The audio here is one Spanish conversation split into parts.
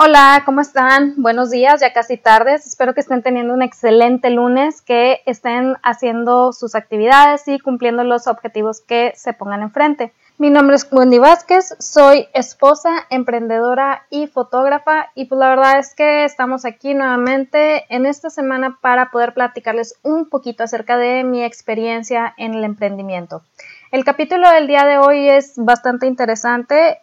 Hola, ¿cómo están? Buenos días, ya casi tardes. Espero que estén teniendo un excelente lunes, que estén haciendo sus actividades y cumpliendo los objetivos que se pongan enfrente. Mi nombre es Wendy Vázquez, soy esposa, emprendedora y fotógrafa y pues la verdad es que estamos aquí nuevamente en esta semana para poder platicarles un poquito acerca de mi experiencia en el emprendimiento. El capítulo del día de hoy es bastante interesante.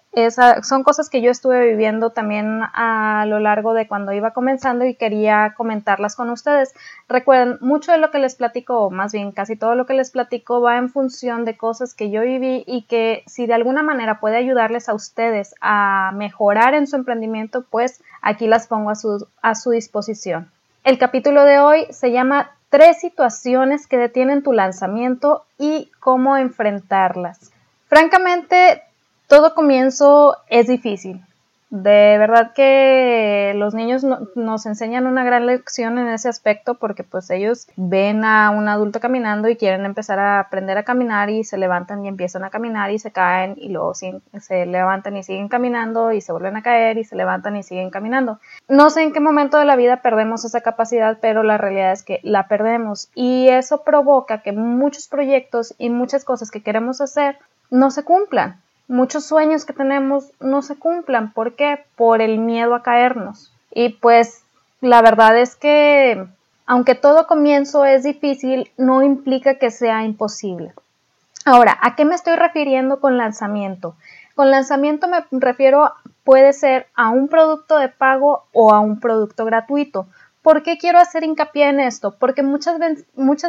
son cosas que yo estuve viviendo también a lo largo de cuando iba comenzando y quería comentarlas con ustedes. Recuerden, mucho de lo que les platico, o más bien casi todo lo que les platico, va en función de cosas que yo viví y que si de alguna manera puede ayudarles a ustedes a mejorar en su emprendimiento, pues aquí las pongo a su, a su disposición. El capítulo de hoy se llama tres situaciones que detienen tu lanzamiento y cómo enfrentarlas. Francamente, todo comienzo es difícil. De verdad que los niños nos enseñan una gran lección en ese aspecto porque pues ellos ven a un adulto caminando y quieren empezar a aprender a caminar y se levantan y empiezan a caminar y se caen y luego se levantan y siguen caminando y se vuelven a caer y se levantan y siguen caminando. No sé en qué momento de la vida perdemos esa capacidad, pero la realidad es que la perdemos y eso provoca que muchos proyectos y muchas cosas que queremos hacer no se cumplan muchos sueños que tenemos no se cumplan. ¿Por qué? Por el miedo a caernos. Y pues la verdad es que aunque todo comienzo es difícil, no implica que sea imposible. Ahora, ¿a qué me estoy refiriendo con lanzamiento? Con lanzamiento me refiero puede ser a un producto de pago o a un producto gratuito. ¿Por qué quiero hacer hincapié en esto? Porque muchas,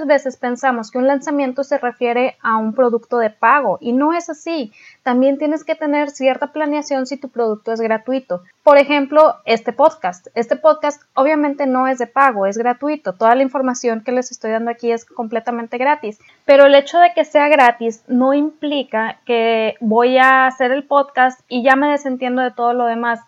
veces pensamos que un lanzamiento se refiere a un producto de pago y no es así. También tienes que tener cierta planeación si tu producto es gratuito. Por ejemplo, este podcast. Este podcast obviamente no es de pago, es gratuito. Toda la información que les estoy dando aquí es completamente gratis. Pero el hecho de que sea gratis no implica que voy a hacer el podcast y ya me desentiendo de todo lo demás.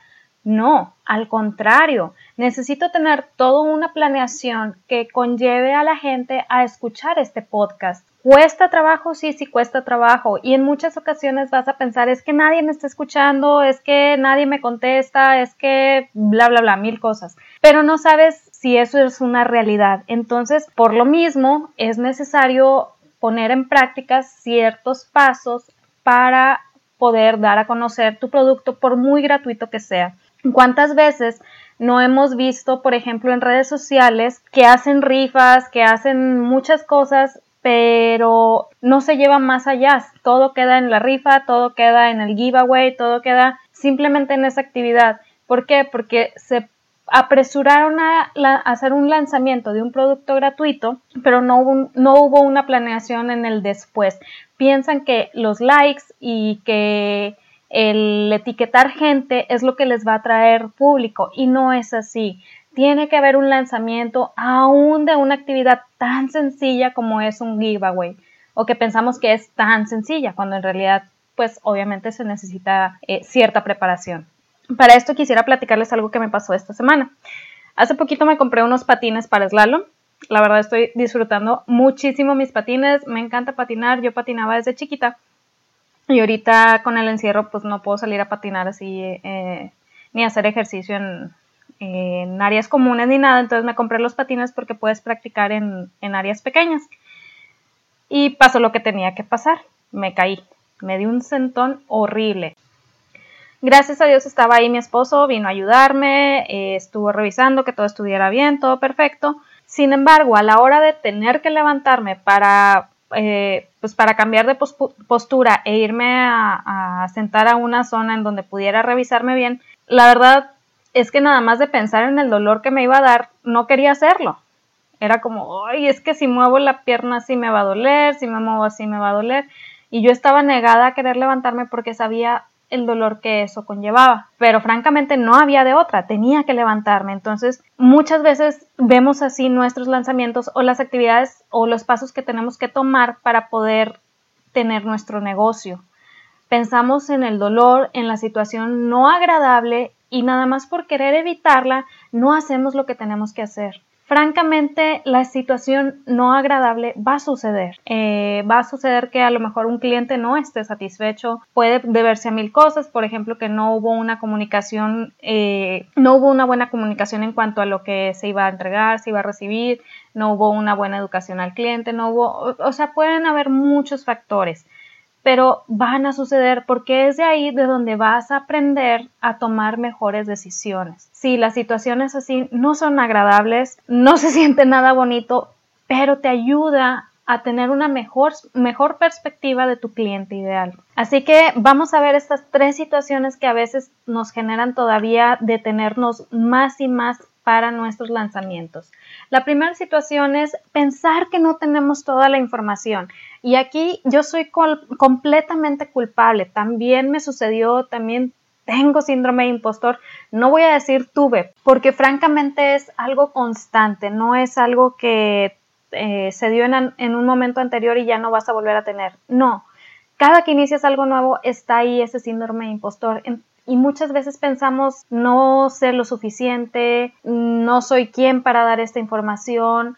No, al contrario, necesito tener toda una planeación que conlleve a la gente a escuchar este podcast. ¿Cuesta trabajo? Sí, sí cuesta trabajo. Y en muchas ocasiones vas a pensar, es que nadie me está escuchando, es que nadie me contesta, es que bla, bla, bla, mil cosas. Pero no sabes si eso es una realidad. Entonces, por lo mismo, es necesario poner en práctica ciertos pasos para poder dar a conocer tu producto por muy gratuito que sea. ¿Cuántas veces no hemos visto, por ejemplo, en redes sociales que hacen rifas, que hacen muchas cosas, pero no se lleva más allá? Todo queda en la rifa, todo queda en el giveaway, todo queda simplemente en esa actividad. ¿Por qué? Porque se apresuraron a, hacer un lanzamiento de un producto gratuito, pero no hubo, no hubo una planeación en el después. Piensan que los likes y que el etiquetar gente es lo que les va a traer público y no es así. Tiene que haber un lanzamiento aún de una actividad tan sencilla como es un giveaway o que pensamos que es tan sencilla cuando en realidad pues obviamente se necesita eh, cierta preparación. Para esto quisiera platicarles algo que me pasó esta semana. Hace poquito me compré unos patines para slalom. La verdad estoy disfrutando muchísimo mis patines. Me encanta patinar. Yo patinaba desde chiquita y ahorita con el encierro pues no puedo salir a patinar así eh, ni hacer ejercicio en, áreas comunes ni nada. Entonces me compré los patines porque puedes practicar en, en áreas pequeñas. Y pasó lo que tenía que pasar. Me caí. Me di un sentón horrible. Gracias a Dios estaba ahí mi esposo, vino a ayudarme, eh, estuvo revisando que todo estuviera bien, todo perfecto. Sin embargo, a la hora de tener que levantarme para eh, pues para cambiar de postura e irme a, sentar a una zona en donde pudiera revisarme bien, la verdad es que nada más de pensar en el dolor que me iba a dar, no quería hacerlo. Era como, ay, es que si muevo la pierna así me va a doler, si me muevo así me va a doler. Y yo estaba negada a querer levantarme porque sabía el dolor que eso conllevaba. Pero francamente no había de otra, tenía que levantarme. Entonces muchas veces vemos así nuestros lanzamientos o las actividades o los pasos que tenemos que tomar para poder tener nuestro negocio. Pensamos en el dolor, en la situación no agradable y nada más por querer evitarla no hacemos lo que tenemos que hacer. Francamente la situación no agradable va a suceder. Eh, va a suceder que a lo mejor un cliente no esté satisfecho, puede deberse a mil cosas, por ejemplo, que no hubo una comunicación, eh, no hubo una buena comunicación en cuanto a lo que se iba a entregar, se iba a recibir, no hubo una buena educación al cliente, no hubo, o sea, pueden haber muchos factores pero van a suceder porque es de ahí de donde vas a aprender a tomar mejores decisiones. Si las situaciones así no son agradables, no se siente nada bonito, pero te ayuda a tener una mejor, mejor perspectiva de tu cliente ideal. Así que vamos a ver estas tres situaciones que a veces nos generan todavía detenernos más y más para nuestros lanzamientos. La primera situación es pensar que no tenemos toda la información. Y aquí yo soy completamente culpable. También me sucedió, también tengo síndrome de impostor. No voy a decir tuve, porque francamente es algo constante, no es algo que eh, se dio en, un momento anterior y ya no vas a volver a tener. No, cada que inicias algo nuevo está ahí ese síndrome de impostor y muchas veces pensamos no ser lo suficiente, no soy quien para dar esta información,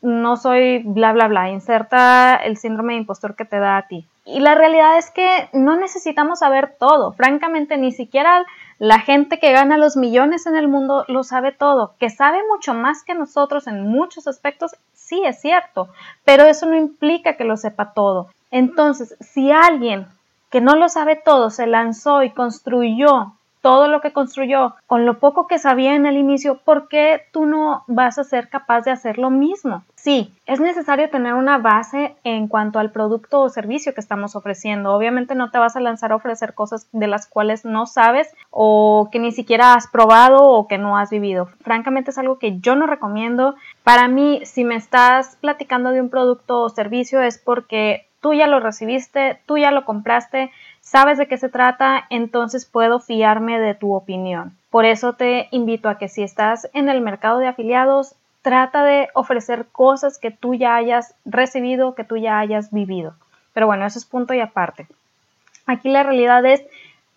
no soy bla bla bla, inserta el síndrome de impostor que te da a ti. Y la realidad es que no necesitamos saber todo, francamente ni siquiera la gente que gana los millones en el mundo lo sabe todo, que sabe mucho más que nosotros en muchos aspectos, sí es cierto, pero eso no implica que lo sepa todo. Entonces, si alguien que no lo sabe todo, se lanzó y construyó todo lo que construyó con lo poco que sabía en el inicio, ¿por qué tú no vas a ser capaz de hacer lo mismo? Sí, es necesario tener una base en cuanto al producto o servicio que estamos ofreciendo. Obviamente no te vas a lanzar a ofrecer cosas de las cuales no sabes o que ni siquiera has probado o que no has vivido. Francamente es algo que yo no recomiendo. Para mí, si me estás platicando de un producto o servicio es porque tú ya lo recibiste, tú ya lo compraste, sabes de qué se trata, entonces puedo fiarme de tu opinión. Por eso te invito a que si estás en el mercado de afiliados, trata de ofrecer cosas que tú ya hayas recibido, que tú ya hayas vivido. Pero bueno, eso es punto y aparte. Aquí la realidad es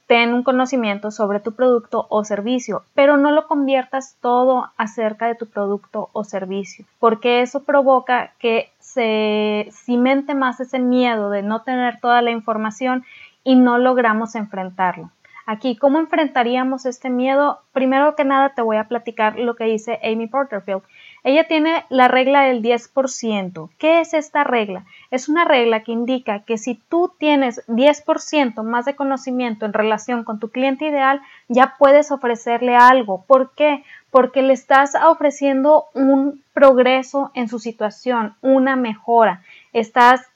ten un conocimiento sobre tu producto o servicio, pero no lo conviertas todo acerca de tu producto o servicio, porque eso provoca que se cimente más ese miedo de no tener toda la información y no logramos enfrentarlo. Aquí, ¿cómo enfrentaríamos este miedo? Primero que nada te voy a platicar lo que dice Amy Porterfield. Ella tiene la regla del 10%. ¿Qué es esta regla? Es una regla que indica que si tú tienes 10% más de conocimiento en relación con tu cliente ideal, ya puedes ofrecerle algo. ¿Por qué? Porque le estás ofreciendo un progreso en su situación, una mejora. Estás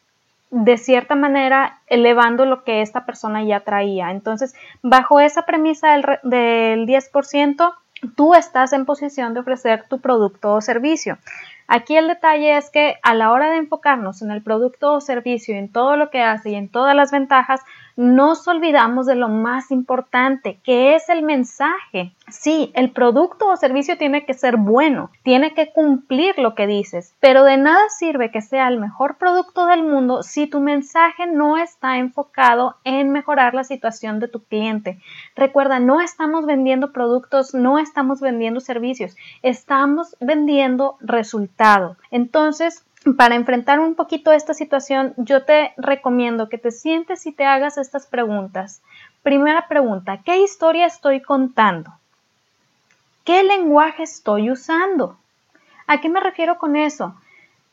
de cierta manera elevando lo que esta persona ya traía. Entonces, bajo esa premisa del, del 10%, tú estás en posición de ofrecer tu producto o servicio. Aquí el detalle es que a la hora de enfocarnos en el producto o servicio, en todo lo que hace y en todas las ventajas, nos olvidamos de lo más importante, que es el mensaje. Sí, el producto o servicio tiene que ser bueno, tiene que cumplir lo que dices, pero de nada sirve que sea el mejor producto del mundo si tu mensaje no está enfocado en mejorar la situación de tu cliente. Recuerda, no estamos vendiendo productos, no estamos vendiendo servicios, estamos vendiendo resultados. Entonces, para enfrentar un poquito esta situación, yo te recomiendo que te sientes y te hagas estas preguntas. Primera pregunta, ¿qué historia estoy contando? ¿Qué lenguaje estoy usando? ¿A qué me refiero con eso?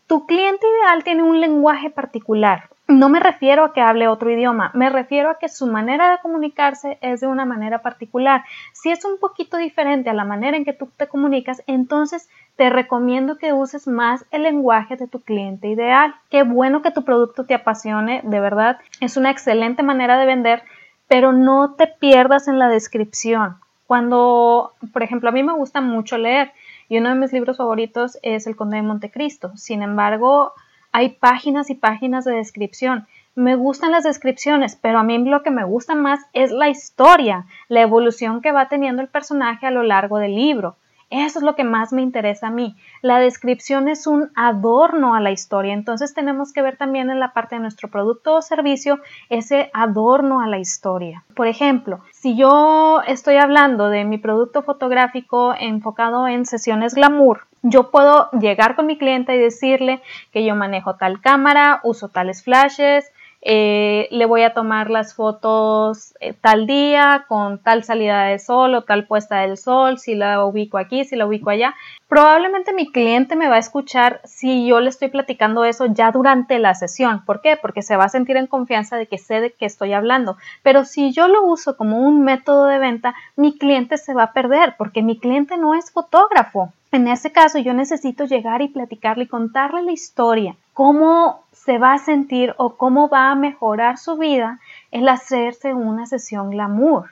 Tu cliente ideal tiene un lenguaje particular. No me refiero a que hable otro idioma, me refiero a que su manera de comunicarse es de una manera particular. Si es un poquito diferente a la manera en que tú te comunicas, entonces te recomiendo que uses más el lenguaje de tu cliente ideal. Qué bueno que tu producto te apasione, de verdad, es una excelente manera de vender, pero no te pierdas en la descripción. Cuando, por ejemplo, a mí me gusta mucho leer y uno de mis libros favoritos es El Conde de Montecristo. Sin embargo, hay páginas y páginas de descripción. Me gustan las descripciones, pero a mí lo que me gusta más es la historia, la evolución que va teniendo el personaje a lo largo del libro. Eso es lo que más me interesa a mí. La descripción es un adorno a la historia, entonces tenemos que ver también en la parte de nuestro producto o servicio ese adorno a la historia. Por ejemplo, si yo estoy hablando de mi producto fotográfico enfocado en sesiones glamour, yo puedo llegar con mi cliente y decirle que yo manejo tal cámara, uso tales flashes, eh, le voy a tomar las fotos eh, tal día con tal salida de sol o tal puesta del sol, si la ubico aquí, si la ubico allá. Probablemente mi cliente me va a escuchar si yo le estoy platicando eso ya durante la sesión. ¿Por qué? Porque se va a sentir en confianza de que sé de qué estoy hablando. Pero si yo lo uso como un método de venta, mi cliente se va a perder porque mi cliente no es fotógrafo. En ese caso yo necesito llegar y platicarle y contarle la historia, cómo se va a sentir o cómo va a mejorar su vida el hacerse una sesión glamour,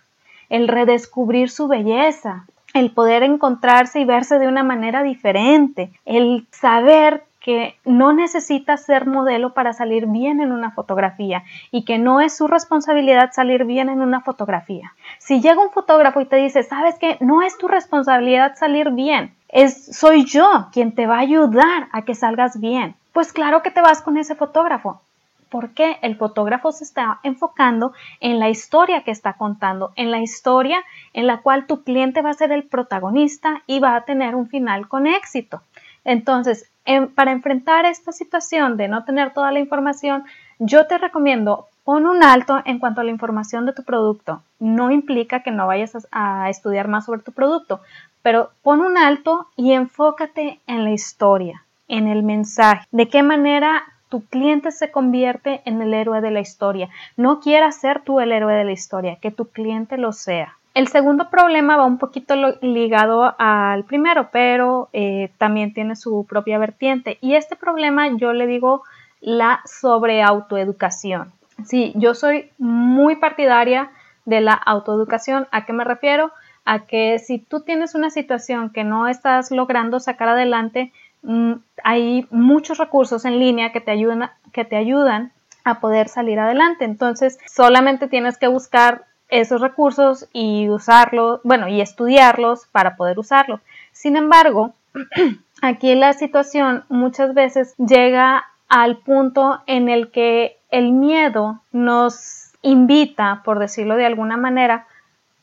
el redescubrir su belleza, el poder encontrarse y verse de una manera diferente, el saber que no necesita ser modelo para salir bien en una fotografía y que no es su responsabilidad salir bien en una fotografía. Si llega un fotógrafo y te dice, sabes que no es tu responsabilidad salir bien, es soy yo quien te va a ayudar a que salgas bien. Pues claro que te vas con ese fotógrafo. Porque el fotógrafo se está enfocando en la historia que está contando, en la historia en la cual tu cliente va a ser el protagonista y va a tener un final con éxito. Entonces, para enfrentar esta situación de no tener toda la información, yo te recomiendo pon un alto en cuanto a la información de tu producto. No implica que no vayas a, a estudiar más sobre tu producto, pero pon un alto y enfócate en la historia, en el mensaje, de qué manera tu cliente se convierte en el héroe de la historia. No quieras ser tú el héroe de la historia, que tu cliente lo sea. El segundo problema va un poquito ligado al primero, pero eh, también tiene su propia vertiente. Y este problema yo le digo la sobre autoeducación. Sí, yo soy muy partidaria de la autoeducación. ¿A qué me refiero? A que si tú tienes una situación que no estás logrando sacar adelante, mm, hay muchos recursos en línea que te ayudan, que te ayudan a poder salir adelante. Entonces, solamente tienes que buscar esos recursos y usarlos, bueno, y estudiarlos para poder usarlos. Sin embargo, aquí la situación muchas veces llega al punto en el que el miedo nos invita, por decirlo de alguna manera,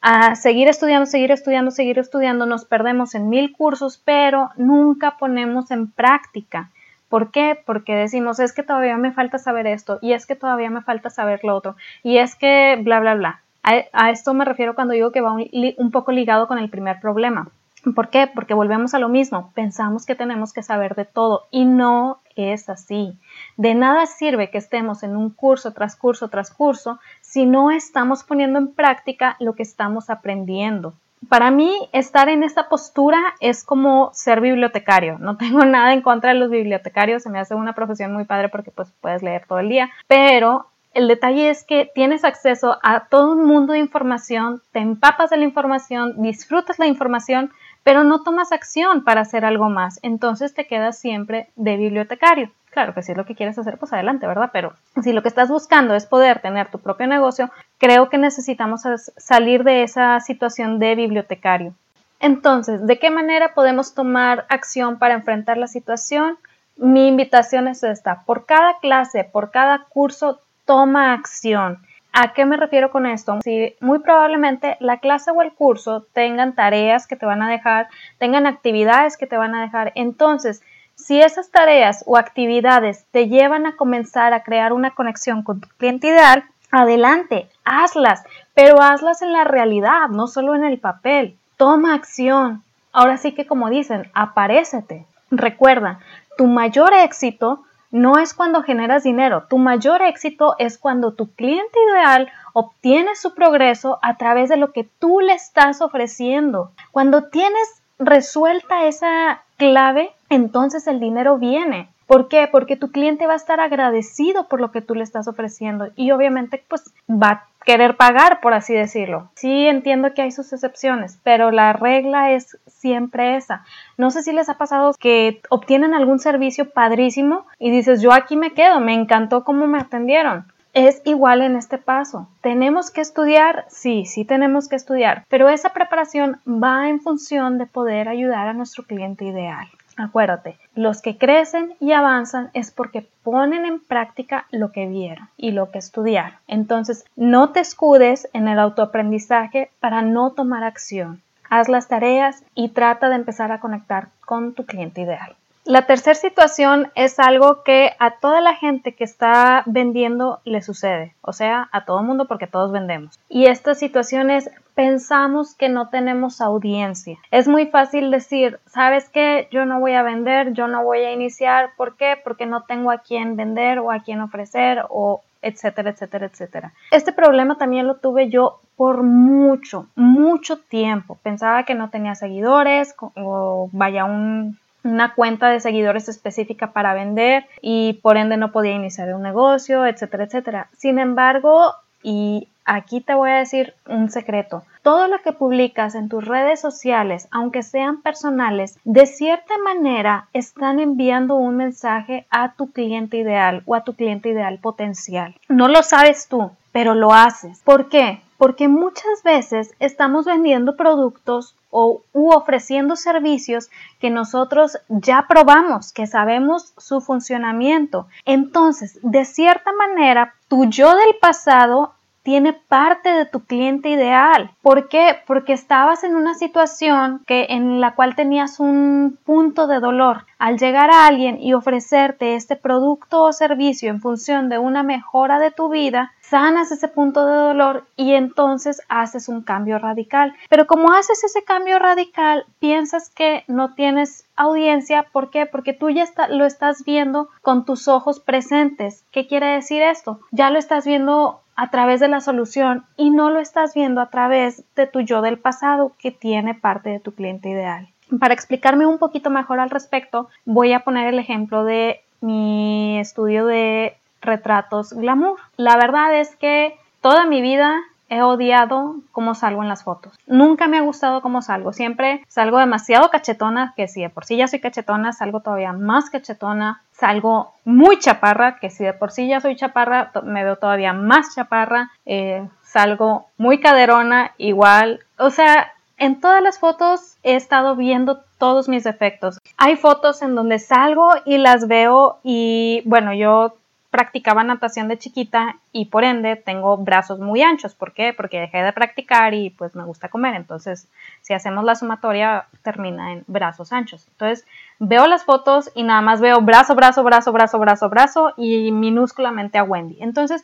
a seguir estudiando, seguir estudiando, seguir estudiando, nos perdemos en mil cursos, pero nunca ponemos en práctica. ¿Por qué? Porque decimos, es que todavía me falta saber esto, y es que todavía me falta saber lo otro, y es que bla, bla, bla. A, esto me refiero cuando digo que va un, poco ligado con el primer problema. ¿Por qué? Porque volvemos a lo mismo. Pensamos que tenemos que saber de todo y no es así. De nada sirve que estemos en un curso tras curso tras curso si no estamos poniendo en práctica lo que estamos aprendiendo. Para mí, estar en esta postura es como ser bibliotecario. No tengo nada en contra de los bibliotecarios, se me hace una profesión muy padre porque pues puedes leer todo el día, pero el detalle es que tienes acceso a todo un mundo de información, te empapas de la información, disfrutas la información, pero no tomas acción para hacer algo más. Entonces te quedas siempre de bibliotecario. Claro que si es lo que quieres hacer, pues adelante, ¿verdad? Pero si lo que estás buscando es poder tener tu propio negocio, creo que necesitamos salir de esa situación de bibliotecario. Entonces, ¿de qué manera podemos tomar acción para enfrentar la situación? Mi invitación es esta. Por cada clase, por cada curso, toma acción. ¿A qué me refiero con esto? Si muy probablemente la clase o el curso tengan tareas que te van a dejar, tengan actividades que te van a dejar. Entonces, si esas tareas o actividades te llevan a comenzar a crear una conexión con tu cliente ideal, adelante, hazlas, pero hazlas en la realidad, no solo en el papel. Toma acción. Ahora sí que como dicen, aparécete. Recuerda, tu mayor éxito no es cuando generas dinero. Tu mayor éxito es cuando tu cliente ideal obtiene su progreso a través de lo que tú le estás ofreciendo. Cuando tienes resuelta esa clave, entonces el dinero viene. ¿Por qué? Porque tu cliente va a estar agradecido por lo que tú le estás ofreciendo y obviamente pues va a querer pagar, por así decirlo. Sí entiendo que hay sus excepciones, pero la regla es siempre esa. No sé si les ha pasado que obtienen algún servicio padrísimo y dices, yo aquí me quedo, me encantó cómo me atendieron. Es igual en este paso. ¿Tenemos que estudiar? Sí, sí tenemos que estudiar, pero esa preparación va en función de poder ayudar a nuestro cliente ideal. Acuérdate, los que crecen y avanzan es porque ponen en práctica lo que vieron y lo que estudiaron. Entonces, no te escudes en el autoaprendizaje para no tomar acción. Haz las tareas y trata de empezar a conectar con tu cliente ideal. La tercera situación es algo que a toda la gente que está vendiendo le sucede, o sea, a todo mundo porque todos vendemos. Y esta situación es pensamos que no tenemos audiencia. Es muy fácil decir, ¿sabes qué? Yo no voy a vender, yo no voy a iniciar. ¿Por qué? Porque no tengo a quién vender o a quién ofrecer o etcétera, etcétera, etcétera. Este problema también lo tuve yo por mucho, mucho tiempo. Pensaba que no tenía seguidores o vaya un una cuenta de seguidores específica para vender y por ende no podía iniciar un negocio, etcétera, etcétera. Sin embargo, y aquí te voy a decir un secreto. Todo lo que publicas en tus redes sociales, aunque sean personales, de cierta manera están enviando un mensaje a tu cliente ideal o a tu cliente ideal potencial. No lo sabes tú, pero lo haces. ¿Por qué? Porque muchas veces estamos vendiendo productos o u ofreciendo servicios que nosotros ya probamos, que sabemos su funcionamiento. Entonces, de cierta manera, tu yo del pasado tiene parte de tu cliente ideal. ¿Por qué? Porque estabas en una situación que, en la cual tenías un punto de dolor. Al llegar a alguien y ofrecerte este producto o servicio en función de una mejora de tu vida, sanas ese punto de dolor y entonces haces un cambio radical. Pero como haces ese cambio radical, piensas que no tienes audiencia. ¿Por qué? Porque tú ya lo estás viendo con tus ojos presentes. ¿Qué quiere decir esto? Ya lo estás viendo a través de la solución y no lo estás viendo a través de tu yo del pasado que tiene parte de tu cliente ideal. Para explicarme un poquito mejor al respecto, voy a poner el ejemplo de mi estudio de retratos glamour. La verdad es que toda mi vida he odiado cómo salgo en las fotos. Nunca me ha gustado cómo salgo. Siempre salgo demasiado cachetona, que si de por sí ya soy cachetona, salgo todavía más cachetona. Salgo muy chaparra, que si de por sí ya soy chaparra, me veo todavía más chaparra. Eh, salgo muy caderona, igual. O sea, en todas las fotos he estado viendo todos mis defectos. Hay fotos en donde salgo y las veo y bueno, yo practicaba natación de chiquita y por ende tengo brazos muy anchos. ¿Por qué? Porque dejé de practicar y pues me gusta comer. Entonces, si hacemos la sumatoria, termina en brazos anchos. Entonces, veo las fotos y nada más veo brazo, brazo, brazo, brazo, brazo, brazo y minúsculamente a Wendy. Entonces,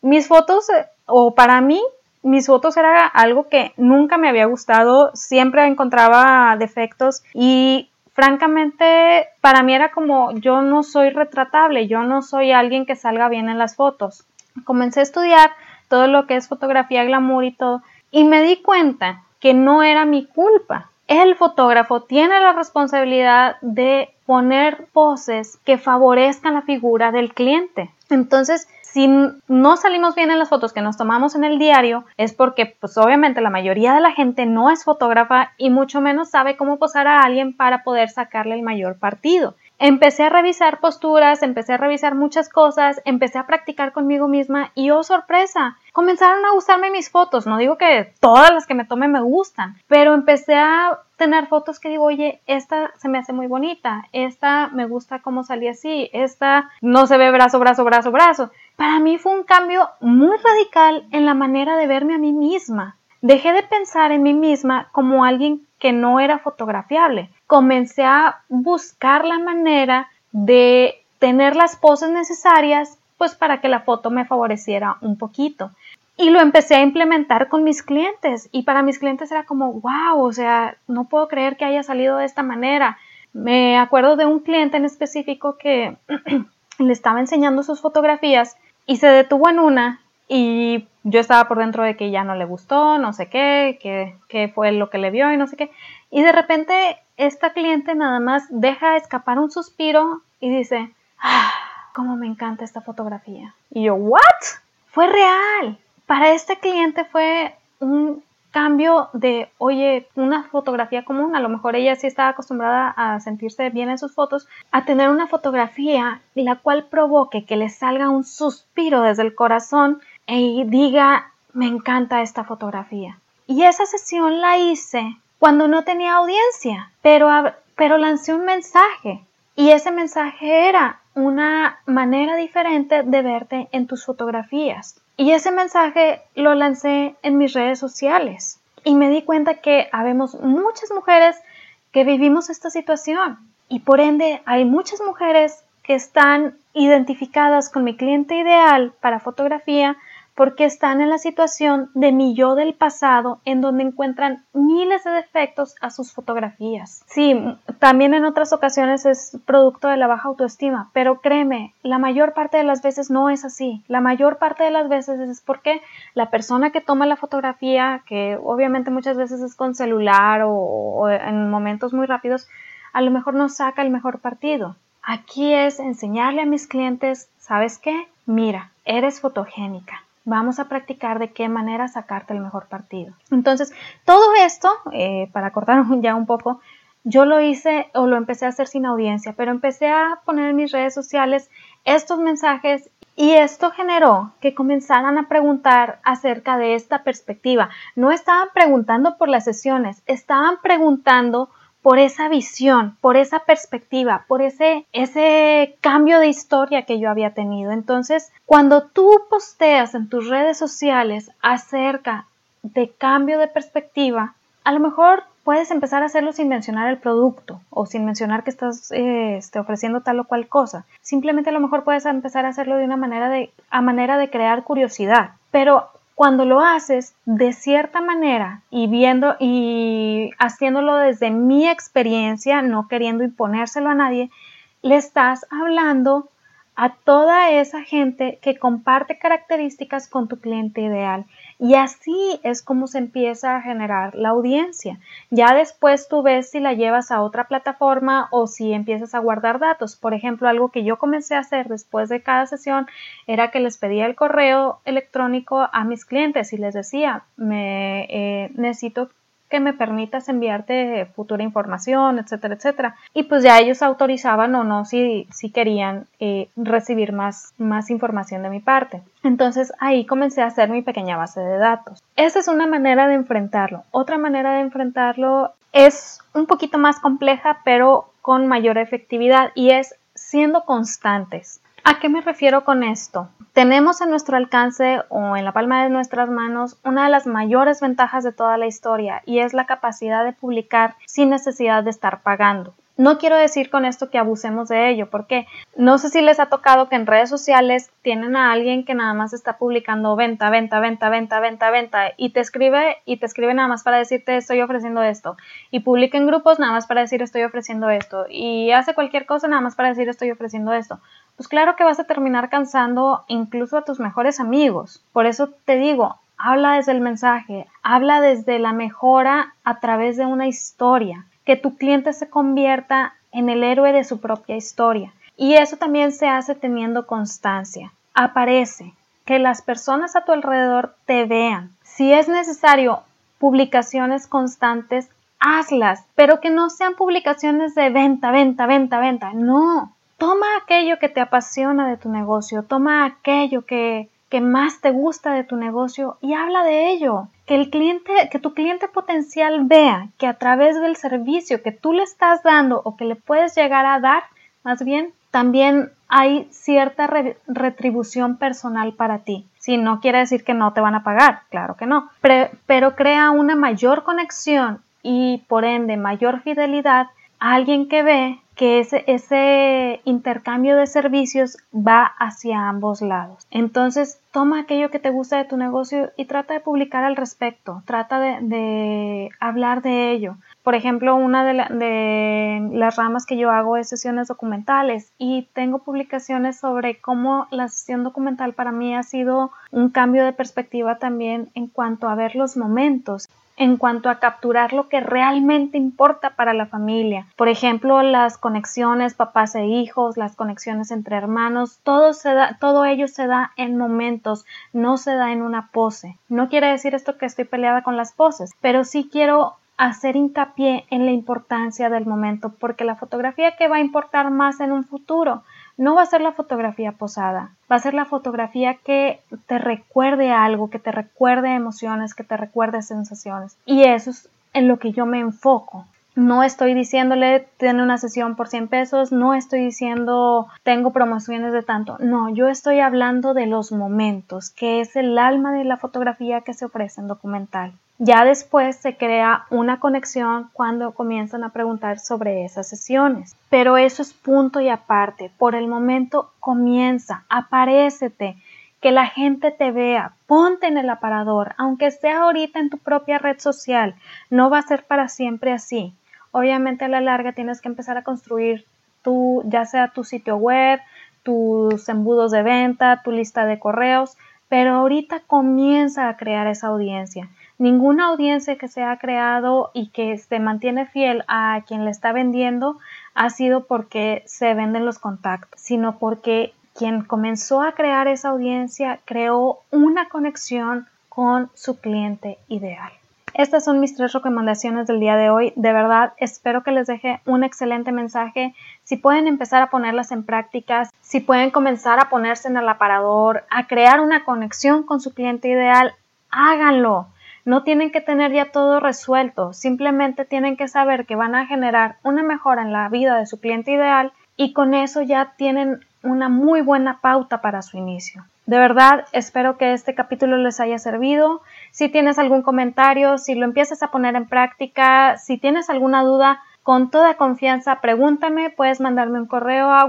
mis fotos, o para mí, mis fotos era algo que nunca me había gustado, siempre encontraba defectos y francamente, para mí era como yo no soy retratable, yo no soy alguien que salga bien en las fotos. Comencé a estudiar todo lo que es fotografía glamour y todo, y me di cuenta que no era mi culpa. El fotógrafo tiene la responsabilidad de poner poses que favorezcan la figura del cliente. Entonces, si no salimos bien en las fotos que nos tomamos en el diario, es porque pues obviamente la mayoría de la gente no es fotógrafa y mucho menos sabe cómo posar a alguien para poder sacarle el mayor partido. Empecé a revisar posturas, empecé a revisar muchas cosas, empecé a practicar conmigo misma y oh sorpresa, comenzaron a gustarme mis fotos. No digo que todas las que me tome me gustan, pero empecé a tener fotos que digo, oye, esta se me hace muy bonita, esta me gusta cómo salí así, esta no se ve brazo, brazo, brazo, brazo. Para mí fue un cambio muy radical en la manera de verme a mí misma. Dejé de pensar en mí misma como alguien que no era fotografiable comencé a buscar la manera de tener las poses necesarias pues para que la foto me favoreciera un poquito. Y lo empecé a implementar con mis clientes y para mis clientes era como, wow, o sea, no puedo creer que haya salido de esta manera. Me acuerdo de un cliente en específico que le estaba enseñando sus fotografías y se detuvo en una y yo estaba por dentro de que ya no le gustó, no sé qué, qué, fue lo que le vio y no sé qué. Y de repente esta cliente nada más deja escapar un suspiro y dice, ah, cómo me encanta esta fotografía. Y yo, ¿what? Fue real. Para este cliente fue un cambio de, oye, una fotografía común, a lo mejor ella sí estaba acostumbrada a sentirse bien en sus fotos, a tener una fotografía la cual provoque que le salga un suspiro desde el corazón y diga, me encanta esta fotografía. Y esa sesión la hice cuando no tenía audiencia, pero, pero lancé un mensaje y ese mensaje era una manera diferente de verte en tus fotografías. Y ese mensaje lo lancé en mis redes sociales y me di cuenta que habemos muchas mujeres que vivimos esta situación y por ende hay muchas mujeres que están identificadas con mi cliente ideal para fotografía porque están en la situación de mi yo del pasado en donde encuentran miles de defectos a sus fotografías. Sí, también en otras ocasiones es producto de la baja autoestima, pero créeme, la mayor parte de las veces no es así. La mayor parte de las veces es porque la persona que toma la fotografía, que obviamente muchas veces es con celular o, o en momentos muy rápidos, a lo mejor no saca el mejor partido. Aquí es enseñarle a mis clientes, ¿sabes qué? Mira, eres fotogénica vamos a practicar de qué manera sacarte el mejor partido. Entonces, todo esto, eh, para cortar ya un poco, yo lo hice o lo empecé a hacer sin audiencia, pero empecé a poner en mis redes sociales estos mensajes y esto generó que comenzaran a preguntar acerca de esta perspectiva. No estaban preguntando por las sesiones, estaban preguntando por esa visión, por esa perspectiva, por ese, ese cambio de historia que yo había tenido. Entonces, cuando tú posteas en tus redes sociales acerca de cambio de perspectiva, a lo mejor puedes empezar a hacerlo sin mencionar el producto o sin mencionar que estás eh, este, ofreciendo tal o cual cosa. Simplemente a lo mejor puedes empezar a hacerlo de una manera de, a manera de crear curiosidad. Pero cuando lo haces de cierta manera y viendo y haciéndolo desde mi experiencia, no queriendo imponérselo a nadie, le estás hablando a toda esa gente que comparte características con tu cliente ideal. Y así es como se empieza a generar la audiencia. Ya después tú ves si la llevas a otra plataforma o si empiezas a guardar datos. Por ejemplo, algo que yo comencé a hacer después de cada sesión era que les pedía el correo electrónico a mis clientes y les decía, me eh, necesito que me permitas enviarte futura información, etcétera, etcétera. Y pues ya ellos autorizaban o no si, si querían eh, recibir más, más información de mi parte. Entonces ahí comencé a hacer mi pequeña base de datos. Esa es una manera de enfrentarlo. Otra manera de enfrentarlo es un poquito más compleja, pero con mayor efectividad y es siendo constantes. ¿A qué me refiero con esto? Tenemos en nuestro alcance o en la palma de nuestras manos una de las mayores ventajas de toda la historia y es la capacidad de publicar sin necesidad de estar pagando. No quiero decir con esto que abusemos de ello, porque no sé si les ha tocado que en redes sociales tienen a alguien que nada más está publicando venta, venta, venta, venta, venta, venta, y te escribe y te escribe nada más para decirte estoy ofreciendo esto, y publica en grupos nada más para decir estoy ofreciendo esto, y hace cualquier cosa nada más para decir estoy ofreciendo esto pues claro que vas a terminar cansando incluso a tus mejores amigos. Por eso te digo, habla desde el mensaje, habla desde la mejora a través de una historia, que tu cliente se convierta en el héroe de su propia historia. Y eso también se hace teniendo constancia. Aparece, que las personas a tu alrededor te vean. Si es necesario publicaciones constantes, hazlas, pero que no sean publicaciones de venta, venta, venta, venta. No, Toma aquello que te apasiona de tu negocio, toma aquello que, más te gusta de tu negocio y habla de ello. Que el cliente, que tu cliente potencial vea que a través del servicio que tú le estás dando o que le puedes llegar a dar, más bien, también hay cierta retribución personal para ti. Si no quiere decir que no te van a pagar, claro que no, pero crea una mayor conexión y por ende mayor fidelidad alguien que ve que ese, ese intercambio de servicios va hacia ambos lados. Entonces, toma aquello que te gusta de tu negocio y trata de publicar al respecto, trata de, hablar de ello. Por ejemplo, una de, de, las ramas que yo hago es sesiones documentales y tengo publicaciones sobre cómo la sesión documental para mí ha sido un cambio de perspectiva también en cuanto a ver los momentos en cuanto a capturar lo que realmente importa para la familia. Por ejemplo, las conexiones papás e hijos, las conexiones entre hermanos, todo, se da, todo ello se da en momentos, no se da en una pose. No quiere decir esto que estoy peleada con las poses, pero sí quiero hacer hincapié en la importancia del momento, porque la fotografía que va a importar más en un futuro no va a ser la fotografía posada, va a ser la fotografía que te recuerde algo, que te recuerde emociones, que te recuerde sensaciones. Y eso es en lo que yo me enfoco. No estoy diciéndole tiene una sesión por 100 pesos, no estoy diciendo tengo promociones de tanto, no, yo estoy hablando de los momentos, que es el alma de la fotografía que se ofrece en documental. Ya después se crea una conexión cuando comienzan a preguntar sobre esas sesiones. Pero eso es punto y aparte. Por el momento comienza, aparécete, que la gente te vea, ponte en el aparador, aunque sea ahorita en tu propia red social. No va a ser para siempre así. Obviamente a la larga tienes que empezar a construir tu, ya sea tu sitio web, tus embudos de venta, tu lista de correos, pero ahorita comienza a crear esa audiencia. Ninguna audiencia que se ha creado y que se mantiene fiel a quien le está vendiendo ha sido porque se venden los contactos, sino porque quien comenzó a crear esa audiencia creó una conexión con su cliente ideal. Estas son mis tres recomendaciones del día de hoy. De verdad, espero que les deje un excelente mensaje. Si pueden empezar a ponerlas en práctica, si pueden comenzar a ponerse en el aparador, a crear una conexión con su cliente ideal, háganlo. No tienen que tener ya todo resuelto, simplemente tienen que saber que van a generar una mejora en la vida de su cliente ideal y con eso ya tienen una muy buena pauta para su inicio. De verdad, espero que este capítulo les haya servido. Si tienes algún comentario, si lo empiezas a poner en práctica, si tienes alguna duda, con toda confianza pregúntame, puedes mandarme un correo a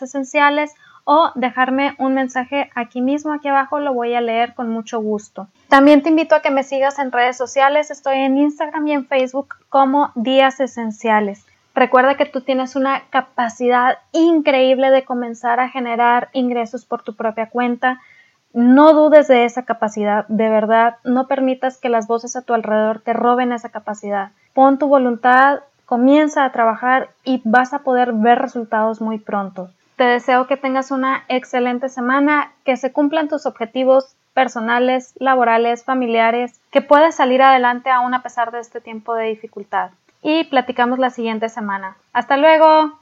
esenciales o dejarme un mensaje aquí mismo, aquí abajo, lo voy a leer con mucho gusto. También te invito a que me sigas en redes sociales, estoy en Instagram y en Facebook como Días Esenciales. Recuerda que tú tienes una capacidad increíble de comenzar a generar ingresos por tu propia cuenta. No dudes de esa capacidad, de verdad, no permitas que las voces a tu alrededor te roben esa capacidad. Pon tu voluntad, comienza a trabajar y vas a poder ver resultados muy pronto. Te deseo que tengas una excelente semana, que se cumplan tus objetivos personales, laborales, familiares, que puedas salir adelante aún a pesar de este tiempo de dificultad. Y platicamos la siguiente semana. Hasta luego.